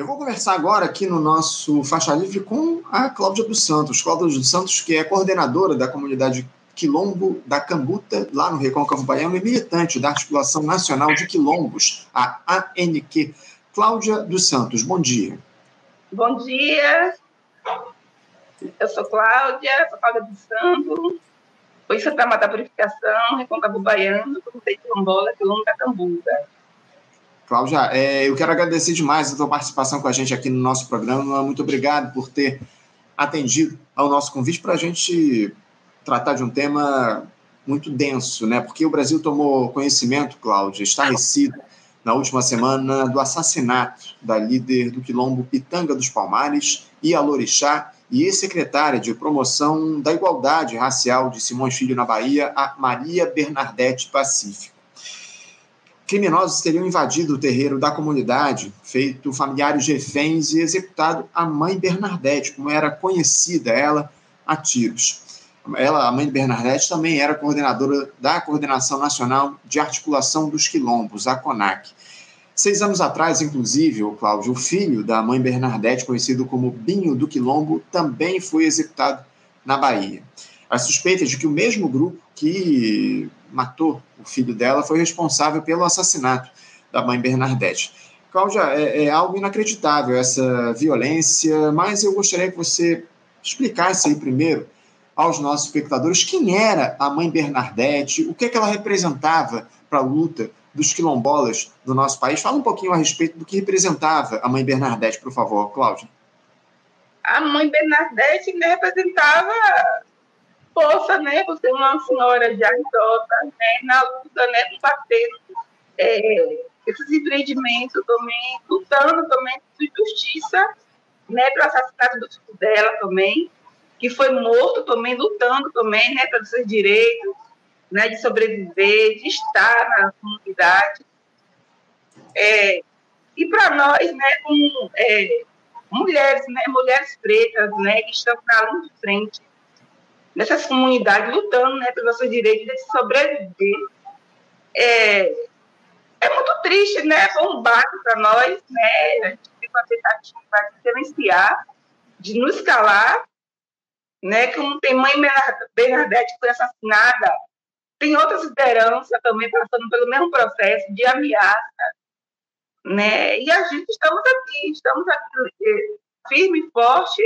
Eu vou conversar agora aqui no nosso Faixa Livre com a Cláudia dos Santos. Cláudia dos Santos, que é coordenadora da comunidade Quilombo da Cambuta, lá no Recôncavo Baiano, e militante da Articulação Nacional de Quilombos, a ANQ. Cláudia dos Santos, bom dia. Bom dia. Eu sou Cláudia, sou Cláudia dos Santos, em Santa Mata Purificação, Recôncavo Baiano, comecei quilombola, Quilombo da Cambuta. Cláudia, é, eu quero agradecer demais a tua participação com a gente aqui no nosso programa. Muito obrigado por ter atendido ao nosso convite para a gente tratar de um tema muito denso, né? Porque o Brasil tomou conhecimento, Cláudia, estarrecido na última semana do assassinato da líder do quilombo Pitanga dos Palmares, Ialorixá, e ex-secretária de promoção da igualdade racial de Simões Filho na Bahia, a Maria Bernadette Pacífico criminosos teriam invadido o terreiro da comunidade, feito familiares reféns e executado a mãe Bernadette, como era conhecida ela, a tiros. Ela, a mãe de Bernadette, também era coordenadora da Coordenação Nacional de Articulação dos Quilombos, a CONAC. Seis anos atrás, inclusive, o Cláudio, o filho da mãe Bernadette, conhecido como Binho do Quilombo, também foi executado na Bahia. A suspeita de que o mesmo grupo que matou o filho dela, foi responsável pelo assassinato da mãe Bernadette. Cláudia, é, é, algo inacreditável essa violência, mas eu gostaria que você explicasse aí primeiro aos nossos espectadores quem era a mãe Bernadette, o que, é que ela representava para a luta dos quilombolas do nosso país. Fala um pouquinho a respeito do que representava a mãe Bernadette, por favor, Cláudia. A mãe Bernadette representava força, né, por ser uma senhora de Aridota, né, na luta, né, combatendo é, esses empreendimentos também, lutando também por justiça, né, pelo assassinato do filho dela também, que foi morto também, lutando também, né, pelos seus direitos, né, de sobreviver, de estar na comunidade. É, e para nós, né, é, mulheres, né, mulheres pretas, né, que estão na linha de frente, nessas comunidades lutando né, pelos seus direitos de sobreviver. É, é muito triste, né? Foi um baque para nós, né? A gente teve uma tentativa de silenciar, de nos calar, né? Como tem mãe Bernadette que foi assassinada, tem outras lideranças também passando pelo mesmo processo de ameaça, né? E a gente estamos aqui, estamos aqui firme e forte.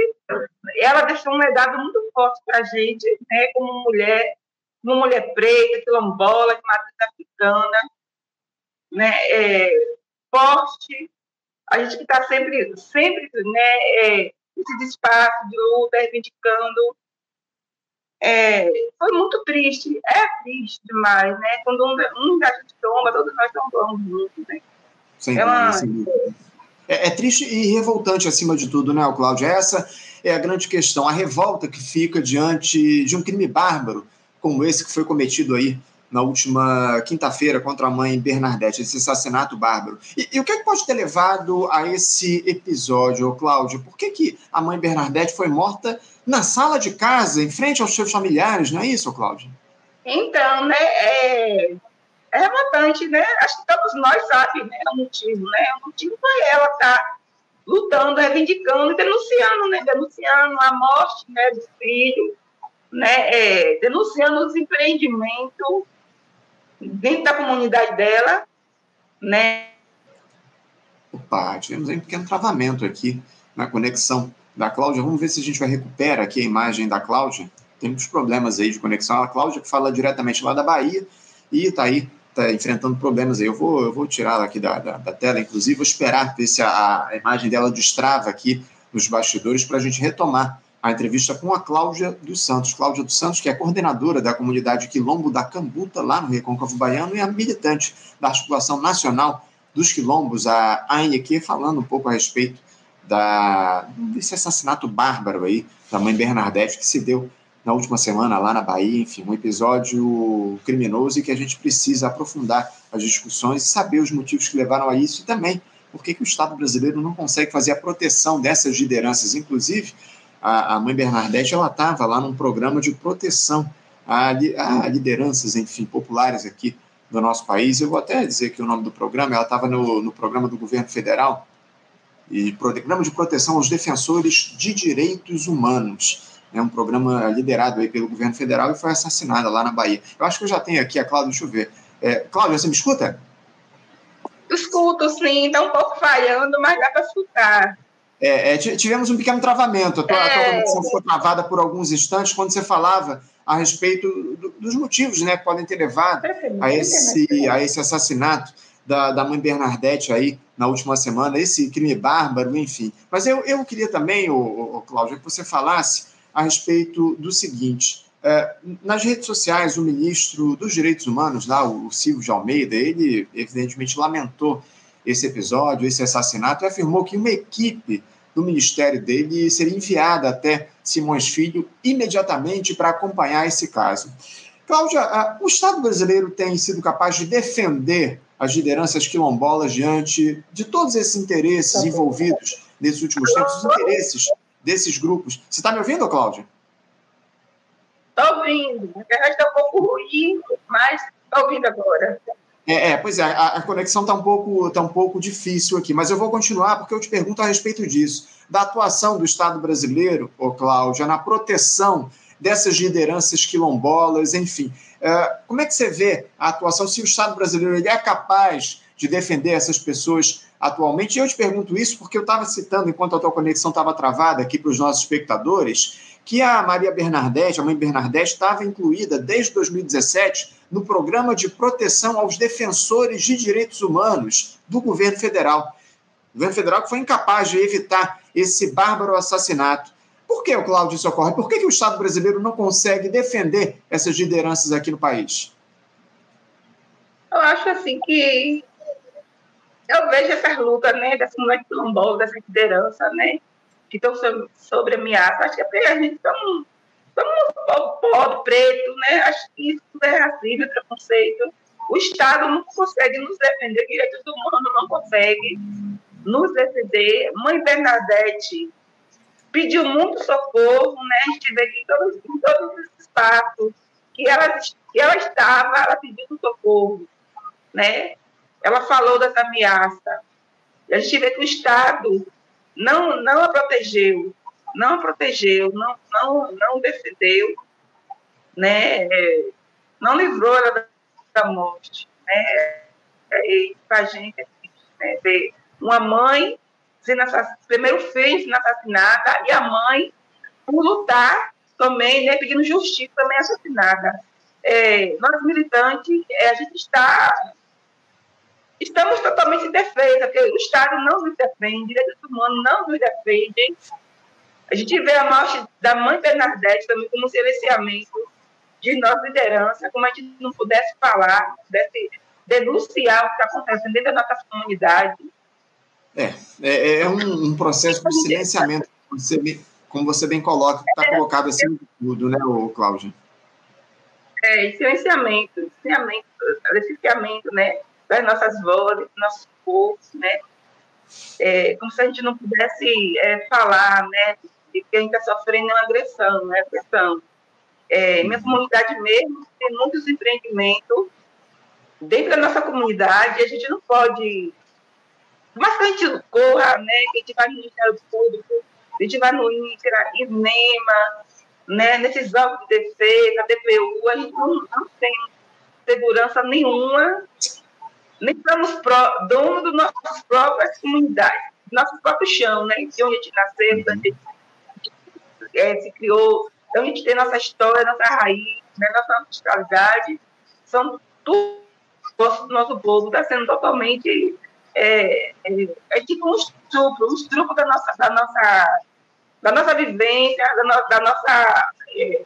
Ela deixou um legado muito forte para a gente, né, como mulher, uma mulher preta, quilombola, de matriz africana, né, é, forte. A gente que está sempre, sempre, né, é, esse espaço de luta, reivindicando. É, foi muito triste, é triste demais, né? Quando um, um da gente tomba, todos nós tombamos juntos, né? Sim, é uma, sim. É, é, triste e revoltante acima de tudo, né, Cláudio? Essa é a grande questão, a revolta que fica diante de um crime bárbaro como esse que foi cometido aí na última quinta-feira contra a mãe Bernadette, esse assassinato bárbaro. E, e, o que, é que pode ter levado a esse episódio, Cláudio? Por que, que a mãe Bernadette foi morta na sala de casa, em frente aos seus familiares, não é isso, Cláudio? Então, né, é, é revoltante, né? Acho que todos nós sabemos né, o motivo, né? O motivo foi ela estar tá lutando, reivindicando e denunciando, né? Denunciando a morte né, do filho, né? É, denunciando os empreendimentos dentro da comunidade dela, né? Opa, tivemos aí um pequeno travamento aqui na conexão da Cláudia. Vamos ver se a gente vai recuperar aqui a imagem da Cláudia. Tem muitos problemas aí de conexão. A Cláudia que fala diretamente lá da Bahia e está aí está enfrentando problemas aí. Eu vou, eu vou tirar aqui da, da, da, tela, inclusive, vou esperar ver se a, a imagem dela destrava aqui nos bastidores para a gente retomar a entrevista com a Cláudia dos Santos. Cláudia dos Santos, que é coordenadora da comunidade Quilombo da Cambuta, lá no Recôncavo Baiano, e a militante da Articulação Nacional dos Quilombos, a ANQ, falando um pouco a respeito da, desse assassinato bárbaro aí da mãe Bernadette que se deu na última semana lá na Bahia, enfim, um episódio criminoso e que a gente precisa aprofundar as discussões e saber os motivos que levaram a isso e também por que, que o Estado brasileiro não consegue fazer a proteção dessas lideranças. Inclusive, a, a mãe Bernadette ela estava lá num programa de proteção a, a, lideranças, enfim, populares aqui do nosso país. Eu vou até dizer que o nome do programa, ela estava no, no programa do governo federal, e Programa de Proteção aos Defensores de Direitos Humanos. É um programa liderado aí pelo governo federal e foi assassinada lá na Bahia. Eu acho que eu já tenho aqui a Cláudia, deixa eu ver. É, Cláudia, você me escuta? Escuto, sim, está um pouco falhando, mas dá para escutar. É, é, tivemos um pequeno travamento. A tua, é. a tua conexão ficou travada por alguns instantes quando você falava a respeito do, dos motivos né, que podem ter levado a esse, a esse assassinato da, da mãe Bernadette aí na última semana, esse crime bárbaro, enfim. Mas eu, eu queria também, ô, ô, Cláudio, que você falasse a respeito do seguinte. É, nas redes sociais, o ministro dos Direitos Humanos, lá, o Silvio de Almeida, ele evidentemente lamentou esse episódio, esse assassinato, e afirmou que uma equipe do ministério dele seria enviada até Simões Filho imediatamente para acompanhar esse caso. Cláudia, o Estado brasileiro tem sido capaz de defender as lideranças quilombolas diante de todos esses interesses tá envolvidos nesses últimos tempos, os interesses desses grupos. Você está me ouvindo, Cláudia? Estou ouvindo. A internet está um pouco ruim, mas estou ouvindo agora. É, é, pois é, a, a conexão está um, pouco, tá um pouco difícil aqui, mas eu vou continuar porque eu te pergunto a respeito disso. Da atuação do Estado brasileiro, ô Cláudia, na proteção dessas lideranças quilombolas, enfim. É, como é que você vê a atuação, se o Estado brasileiro ele é capaz de defender essas pessoas atualmente? E eu te pergunto isso porque eu estava citando, enquanto a tua conexão estava travada aqui para os nossos espectadores, que a Maria Bernardete, a mãe Bernardete, estava incluída desde 2017 no programa de proteção aos defensores de direitos humanos do governo federal. O governo federal que foi incapaz de evitar esse bárbaro assassinato. Por que, o Cláudio, isso ocorre? Por que, que o Estado brasileiro não consegue defender essas lideranças aqui no país? Eu acho assim que eu vejo essas lutas, né, dessa mulher quilombola, dessa liderança, né, que estão sobre, ameaça. Acho que é porque a gente estamos, estamos pobre, preto, né? Acho que isso é racismo, preconceito. O Estado não consegue nos defender, direitos humanos não consegue nos defender. Mãe Bernadette pediu muito socorro, né? A gente vê que em todos, em todos os espaços que ela, que ela estava, ela pediu socorro, né? Ela falou dessa ameaça. E a gente vê que o Estado não, não a protegeu, não a protegeu, não, não, não defendeu, né? não livrou ela da morte. Né? E para a gente né, ver uma mãe sendo primeiro filho sendo assassinada e a mãe por lutar também, né, pedindo justiça também assassinada. É, nós militantes, é, a gente está estamos totalmente em defesa, porque o Estado não nos defende, direitos humanos não nos defendem. A gente vê a morte da mãe Bernadette também como um silenciamento de nossa liderança, como a gente não pudesse falar, pudesse denunciar o que está acontecendo dentro da nossa comunidade. É, é, é um, um, processo de silenciamento, como você, como você bem coloca, está é, colocado assim de tudo, né, Cláudia? É, silenciamento, silenciamento, silenciamento, né? Das nossas vozes, dos nossos corpos, né? É, como se a gente não pudesse é, falar, né, de que a gente está sofrendo uma agressão, né, agressão. É, minha comunidade mesmo tem muitos empreendimentos dentro da nossa comunidade, a gente não pode, mas que a gente corra, né, que a gente vai no Ministério Público, a gente vai no INCRA, INEMA, né, nesses órgãos de defesa, DPU, a gente não, não tem segurança nenhuma nem somos pró, dono das nossas próprias comunidades, do nosso próprio chão, né? De onde a gente nasceu, de onde a gente é, se criou, de onde a gente tem nossa história, nossa raiz, né? nossa ancestralidade, são tudo nosso, nosso povo está sendo totalmente é, é, é, tipo um estupro, um estupro da nossa, da nossa, da nossa vivência, da, no, da nossa é,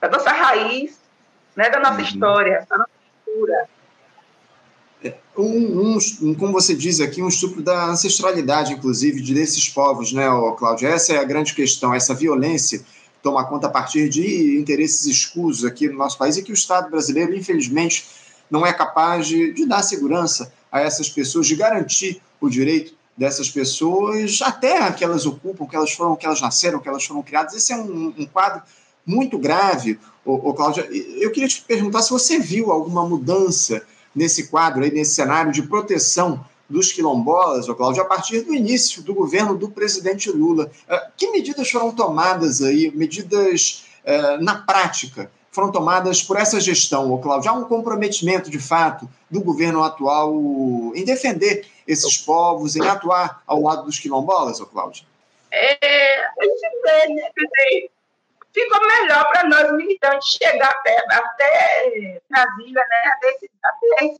da nossa raiz, né, da nossa uhum. história, da nossa um, um, como você diz aqui, um estupro da ancestralidade, inclusive, desses povos, né, Cláudio? Essa é a grande questão, essa violência toma conta a partir de interesses escusos aqui no nosso país e que o Estado brasileiro, infelizmente, não é capaz de, de dar segurança a essas pessoas, de garantir o direito dessas pessoas, até que elas ocupam, que elas foram, que elas nasceram, que elas foram criadas. Esse é um, um quadro muito grave, ô, Cláudia. Eu queria te perguntar se você viu alguma mudança nesse quadro, aí, nesse cenário de proteção dos quilombolas, ô Cláudio, a partir do início do governo do presidente Lula. Uh, que medidas foram tomadas aí, medidas uh, na prática, foram tomadas por essa gestão, ô Cláudio? Há um comprometimento, de fato, do governo atual em defender esses povos, em atuar ao lado dos quilombolas, ô Cláudio? É, a gente vê, né, ficou melhor para nós militantes chegar até, até Brasília, né, até, esses, até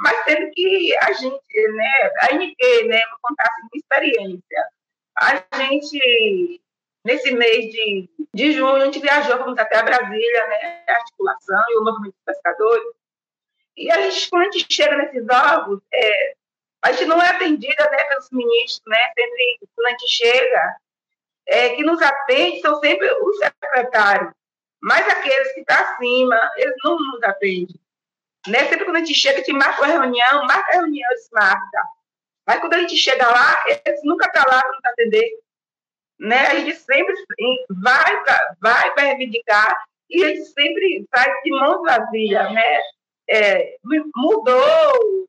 mas tendo que a gente, né, a NT, né, vou contar assim, uma experiência. A gente, nesse mês de, de junho, a gente viajou, fomos até Brasília, né, a articulação e o movimento dos pescadores, e a gente, quando a gente chega nesses órgãos, é, a gente não é atendida né, pelos ministros, né, sempre quando a gente chega, é, que nos atende são sempre os secretários, mas aqueles que estão tá acima, eles não nos atendem. Né? Sempre quando a gente chega, a gente marca uma reunião, marca a reunião, eles marcam. Mas quando a gente chega lá, eles nunca estão tá lá para nos atender. Né? A gente sempre vai para vai reivindicar e a gente sempre faz de mãos vazias. Né? É, mudou o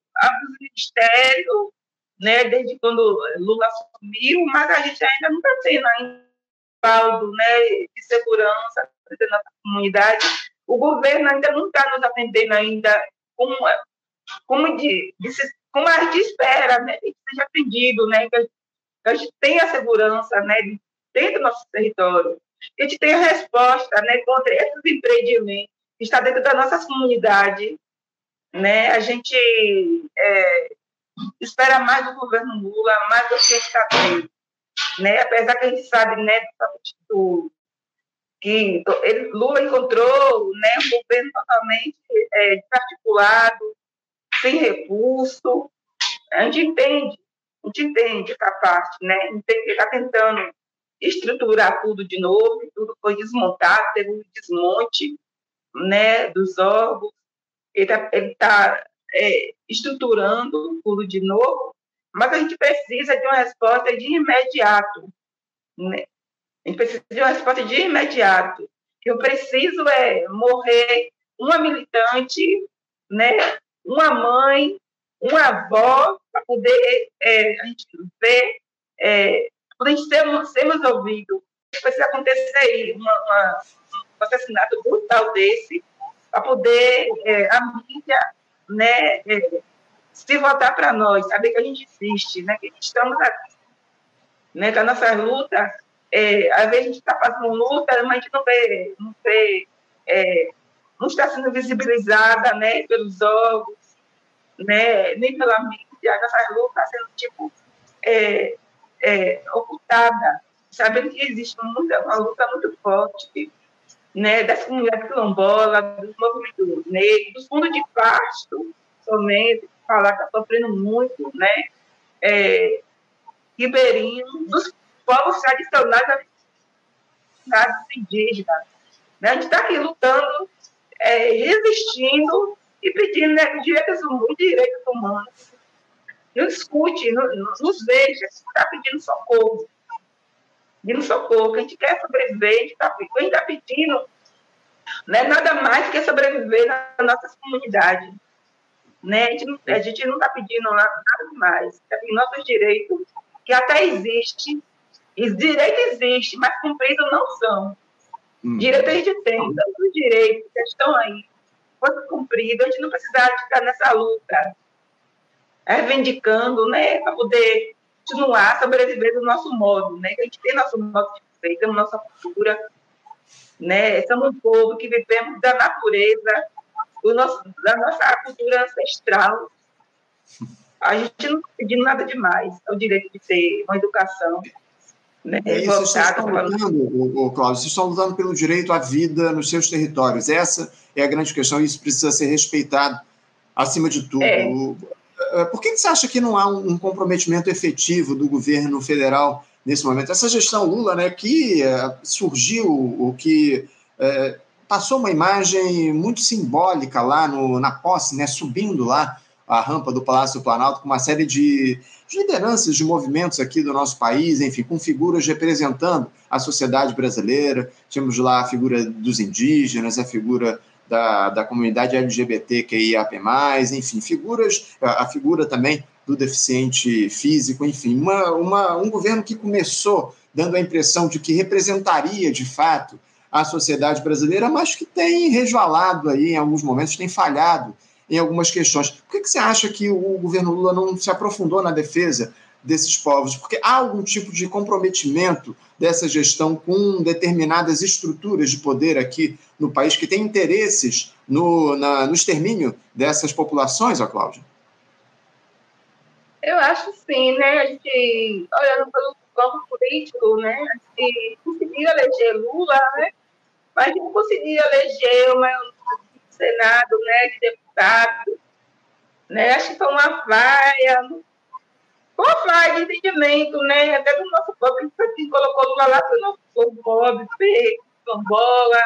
ministério, né, desde quando Lula assumiu, mas a gente ainda não está tendo ainda respaldo né, de segurança da nossa comunidade. O governo ainda não está nos atendendo ainda como, como, de, de, como a gente espera, né, que seja atendido, né, que a, gente, a tenha segurança né, dentro do nosso território, que a gente tenha resposta né, contra esses empreendimentos que estão dentro da nossa comunidade. Né, a gente é, espera mais do governo Lula, mais do que está tendo. Né? Apesar que a gente sabe né, do, que ele, Lula encontrou né, um governo totalmente é, desarticulado, sem recurso. A gente entende, a gente entende essa parte, né? A gente está tentando estruturar tudo de novo, tudo foi desmontado, teve um desmonte né, dos órgãos. Ele está tá é, estruturando tudo de novo, mas a gente precisa de uma resposta de imediato. Né? A gente precisa de uma resposta de imediato. Eu preciso é morrer uma militante, né? uma mãe, uma avó, para poder é, a gente ver, é, poder sermos, sermos ouvidos. Precisa acontecer uma, uma, um assassinato brutal desse, para poder é, a mídia né, é, se votar para nós, saber que a gente existe, né, que estamos aqui, né, que a nossa luta, é, às vezes a gente está fazendo luta, mas a gente não vê, não vê, é, não está sendo visibilizada, né, pelos órgãos, né, nem pela mídia, a nossa luta está sendo, tipo, é, é, ocultada, sabendo que existe muita, uma luta muito forte, né, das comunidades quilombolas, dos movimentos negros, dos fundos de pasto, somente, falar que está sofrendo muito, né, é, dos povos tradicionais das indígenas. Né? A gente está aqui lutando, é, resistindo e pedindo né, direitos, direitos humanos. Nos escute, nos, nos veja, está pedindo socorro pedindo socorro, que a gente quer sobreviver, a gente está tá pedindo né, nada mais que sobreviver nas nossas comunidades. Né? A gente não está pedindo nada, mais, está pedindo nossos direitos, que até existe, e direito existe, mas cumprido não são. Hum. Direito a gente tem, todos os direitos que estão aí, fosse cumprido, a gente não precisava ficar nessa luta, reivindicando, né, para poder continuar sobreviver do nosso modo, né? Que a gente tem nosso modo de viver, temos nossa cultura, né? Somos um povo que vivemos da natureza, do nosso, da nossa cultura ancestral. A gente não está pedindo nada demais, é o direito de ter uma educação né, é, vocês estão lutando, o, Cláudio, vocês estão lutando pelo direito à vida nos seus territórios. Essa é a grande questão e isso precisa ser respeitado acima de tudo. É. Eh, por que você acha que não há um comprometimento efetivo do governo federal nesse momento? Essa gestão Lula, né, que eh, surgiu, o que é, passou uma imagem muito simbólica lá no, na posse, né, subindo lá a rampa do Palácio do Planalto com uma série de, de lideranças de movimentos aqui do nosso país, enfim, com figuras representando a sociedade brasileira. Tínhamos lá a figura dos indígenas, a figura da, da comunidade LGBTQIAP+, enfim, figuras, a, a figura também do deficiente físico, enfim, uma, uma, um governo que começou dando a impressão de que representaria, de fato, a sociedade brasileira, mas que tem resvalado aí em alguns momentos, tem falhado em algumas questões. Por que, que você acha que o governo Lula não se aprofundou na defesa desses povos? Porque há algum tipo de comprometimento dessa gestão com determinadas estruturas de poder aqui no país que têm interesses no, na, no extermínio dessas populações, ó, Cláudia? Eu acho sim, né? A gente, olhando pelo campo político, né? A gente conseguiu eleger Lula, né? Mas não conseguiu eleger uma Senado, né? De deputado, né? Acho que foi uma vaia, uma vaia de entendimento, né? Até do nosso povo, que colocou Lula lá para o nosso povo pobre, preto, cambola,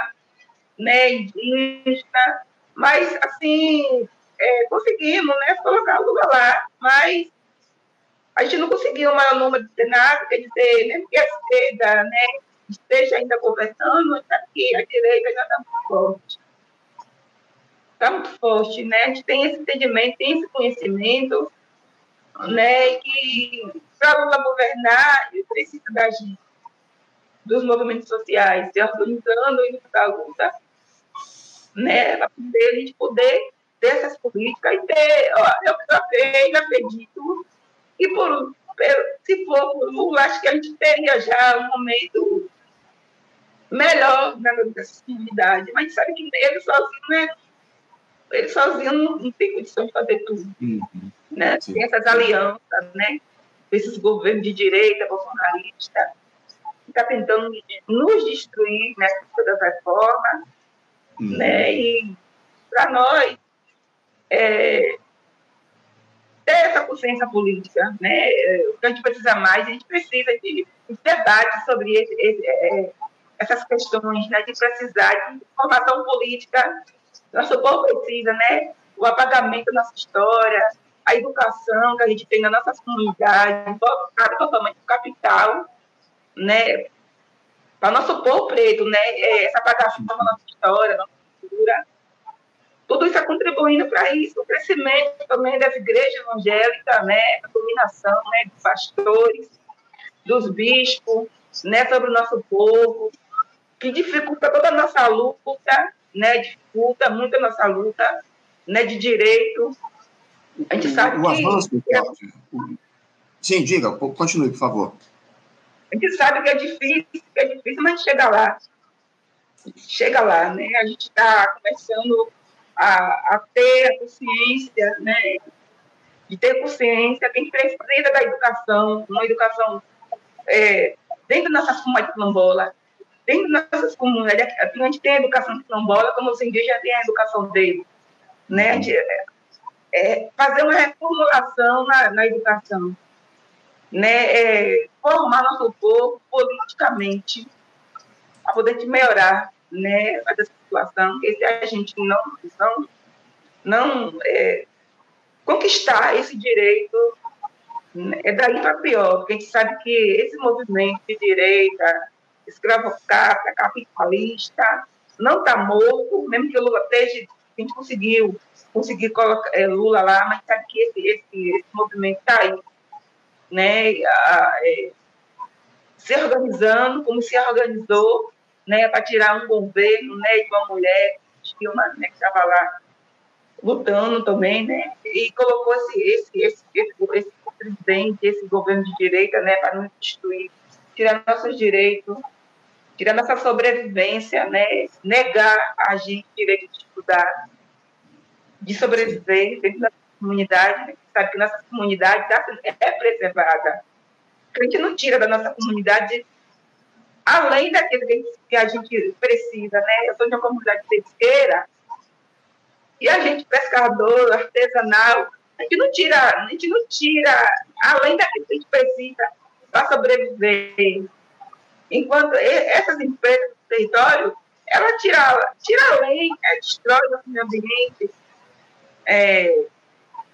né? Indígena. Mas, assim, é, conseguimos, né? Colocar Lula lá, mas a gente não conseguiu o maior número de Senado, quer dizer, mesmo que a esquerda né, esteja ainda conversando, aqui a direita ainda está muito forte. Está muito forte, né? A gente tem esse entendimento, tem esse conhecimento, né? Que para Lula governar, ele precisa da gente, dos movimentos sociais, se organizando e da luta, né? Para poder, a gente poder ter essas políticas e ter, ó, eu, eu acredito e por, se for por Lula, acho que a gente teria já um momento melhor na comunidade. Mas sabe que ele sozinho, né? Ele sozinho não, não tem condição de fazer tudo. Uhum. Né? Tem essas alianças, né? Esses governos de direita, bolsonarista, que está tentando nos destruir né, com todas as reformas. Uhum. Né? E para nós, é, ter essa consciência política, né? O que a gente precisa mais, a gente precisa de, de debate sobre esse, esse, é, essas questões, né? De precisar de formação política. Nosso povo precisa, né? O apagamento da nossa história, a educação que a gente tem nas nossas comunidades, voltada totalmente para o capital, né? Para nosso povo preto, né? É, essa apagação da nossa história, nossa cultura tudo isso está contribuindo para isso, o crescimento também das igrejas evangélicas, né, a dominação né, dos pastores, dos bispos, né, sobre o nosso povo, que dificulta toda a nossa luta, né, dificulta muito a nossa luta né, de direito. A gente sabe o que... Avanço, Sim, diga, continue, por favor. A gente sabe que é difícil, que é difícil, mas chega lá. Chega lá, né? A gente está começando a, a ter a consciência, né, de ter consciência, que a gente precisa da educação, uma educação é, dentro das nossas comunidades quilombolas, dentro das nossas comunidades, a gente tem a educação quilombola, como os indígenas têm a educação deles, né, de, é, fazer uma reformulação na, na educação, né, é, formar nosso povo politicamente, para poder melhorar né, essa situação, se a gente não, não, não é, conquistar esse direito, né, é daí para pior, porque a gente sabe que esse movimento de direita, escravocrata, capitalista, não está morto, mesmo que o Lula esteja, a gente conseguiu conseguir colocar é, Lula lá, mas sabe que esse, esse, esse movimento está aí, né, a, é, se organizando, como se organizou né, para tirar um governo né, de uma mulher, Dilma, né, que estava lá lutando também, né, e colocou esse, esse, esse, esse, esse presidente, esse governo de direita, né, para nos destruir, tirar nossos direitos, tirar nossa sobrevivência, né, negar a gente direito de estudar, de sobreviver dentro da comunidade, né, sabe que nossa comunidade tá, é preservada. A gente não tira da nossa comunidade além daquilo que a gente precisa, né? Eu sou de uma comunidade pesqueira e a gente pescador, artesanal, a gente não tira, a gente não tira, além daquilo que a gente precisa para sobreviver. Enquanto essas empresas do território, ela tira, tira além, é, destrói o meio ambiente, é,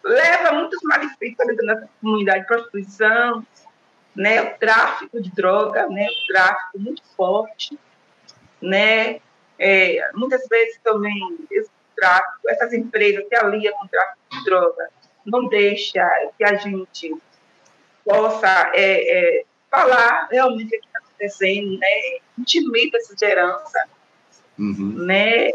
leva muitos malefícios dentro da comunidade, prostituição, né, o tráfico de droga, né, o tráfico muito forte, né, é, muitas vezes também esse tráfico, essas empresas se aliam com o tráfico de droga, não deixa que a gente possa é, é, falar realmente o que está acontecendo, né? intimida essa liderança, uhum. né?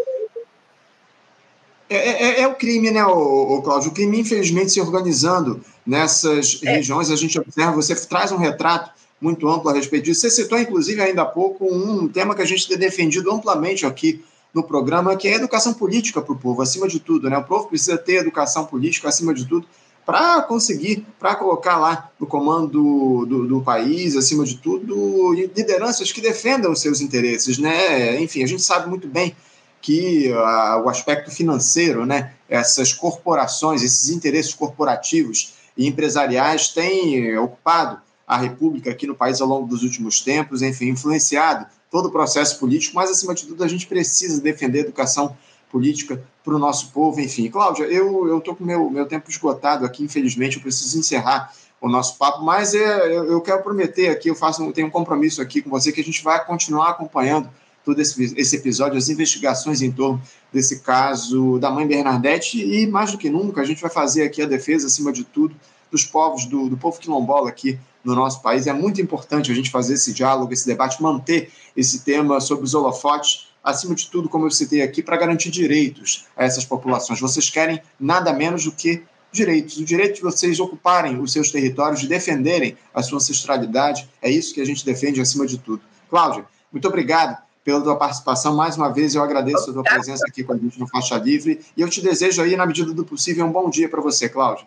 É, é, é, é, o crime, né, o, o Cláudio? O crime, infelizmente, se organizando nessas é. regiões, a gente observa, você traz um retrato muito amplo a respeito disso. Você citou, inclusive, ainda há pouco, um tema que a gente tem defendido amplamente aqui no programa, que é a educação política para o povo, acima de tudo. Né? O povo precisa ter educação política, acima de tudo, para conseguir, para colocar lá no comando do, do, do, país, acima de tudo, lideranças que defendam os seus interesses. Né? Enfim, a gente sabe muito bem que uh, o aspecto financeiro, né, essas corporações, esses interesses corporativos e empresariais têm ocupado a República aqui no país ao longo dos últimos tempos, enfim, influenciado todo o processo político, mas acima de tudo a gente precisa defender a educação política para o nosso povo, enfim. Cláudia, eu estou com meu meu tempo esgotado aqui, infelizmente, eu preciso encerrar o nosso papo, mas é, eu, eu quero prometer aqui, eu faço tenho um compromisso aqui com você que a gente vai continuar acompanhando todo esse, esse episódio, as investigações em torno desse caso da mãe Bernadette e mais do que nunca a gente vai fazer aqui a defesa acima de tudo dos povos do, do povo quilombola aqui no nosso país. É muito importante a gente fazer esse diálogo, esse debate, manter esse tema sobre os holofotes, acima de tudo, como eu citei aqui, para garantir direitos a essas populações. Vocês querem nada menos do que direitos. O direito de vocês ocuparem os seus territórios, de defenderem a sua ancestralidade, é isso que a gente defende acima de tudo. Cláudia, muito obrigado pela tua participação. Mais uma vez, eu agradeço a tua presença aqui com a gente no Faixa Livre e eu te desejo aí, na medida do possível, um bom dia para você, Cláudia.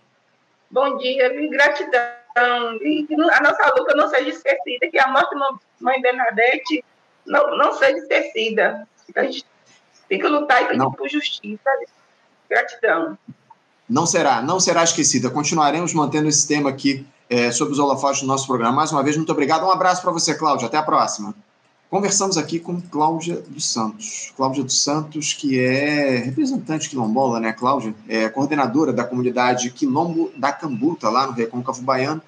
Bom dia, gratidão e que a nossa luta não seja esquecida, que a morte da mãe Bernadette não, não seja esquecida. A gente tem que lutar e pedir por justiça. Gratidão. Não será, não será esquecida. Continuaremos mantendo esse tema aqui é, sobre os holofotes do nosso programa. Mais uma vez, muito obrigado. Um abraço para você, Cláudia. Até a próxima. Conversamos aqui com Cláudia dos Santos. Cláudia dos Santos, que é representante quilombola, né, Cláudia? É coordenadora da comunidade Quilombo da Cambuta, lá no Recôncavo Baiano,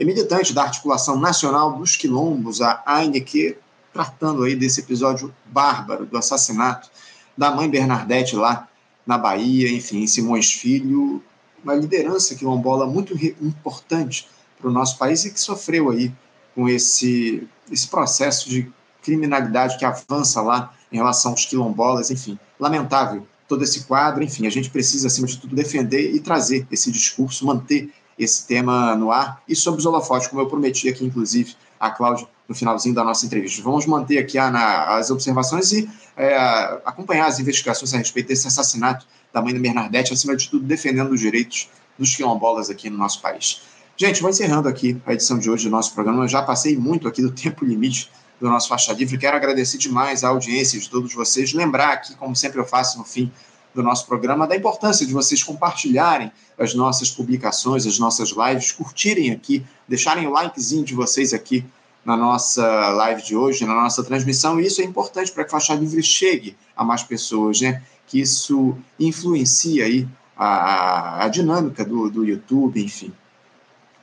e militante da Articulação Nacional dos Quilombos, a ANQ, tratando aí desse episódio bárbaro do assassinato da mãe Bernadette lá na Bahia, enfim, Simões Filho, uma liderança quilombola muito importante para o nosso país e que sofreu aí com esse, esse processo de criminalidade que avança lá em relação aos quilombolas, enfim, lamentável todo esse quadro, enfim, a gente precisa, acima de tudo, defender e trazer esse discurso, manter esse tema no ar e sobre os holofotes, como eu prometi aqui, inclusive, a Cláudia no finalzinho da nossa entrevista. Vamos manter aqui as observações e é, acompanhar as investigações a respeito desse assassinato da mãe da Bernadette, acima de tudo, defendendo os direitos dos quilombolas aqui no nosso país. Gente, vou encerrando aqui a edição de hoje do nosso programa. Eu já passei muito aqui do tempo limite do nosso Faixa Livre. Quero agradecer demais a audiência de todos vocês. Lembrar aqui, como sempre eu faço no fim do nosso programa, da importância de vocês compartilharem as nossas publicações, as nossas lives, curtirem aqui, deixarem o likezinho de vocês aqui na nossa live de hoje, na nossa transmissão. E isso é importante para que Faixa Livre chegue a mais pessoas, né? Que isso influencia aí a, a dinâmica do, do YouTube, enfim.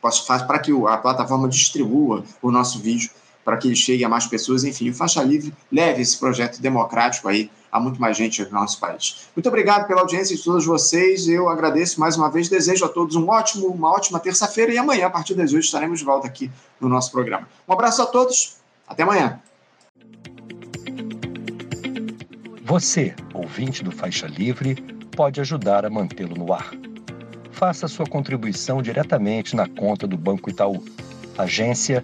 Posso, faz para que a plataforma distribua o nosso vídeo para que ele chegue a mais pessoas. Enfim, o Faixa Livre leve esse projeto democrático aí a muito mais gente no nosso país. Muito obrigado pela audiência de todos vocês. Eu agradeço mais uma vez. Desejo a todos um ótimo, uma ótima terça-feira e amanhã, a partir das 8, estaremos de volta aqui no nosso programa. Um abraço a todos. Até amanhã. Você, ouvinte do Faixa Livre, pode ajudar a mantê-lo no ar. Faça sua contribuição diretamente na conta do Banco Itaú. Agência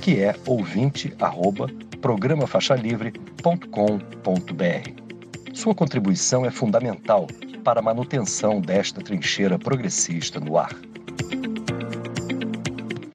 que é ouvinte@programafaixalivre.com.br. Sua contribuição é fundamental para a manutenção desta trincheira progressista no ar.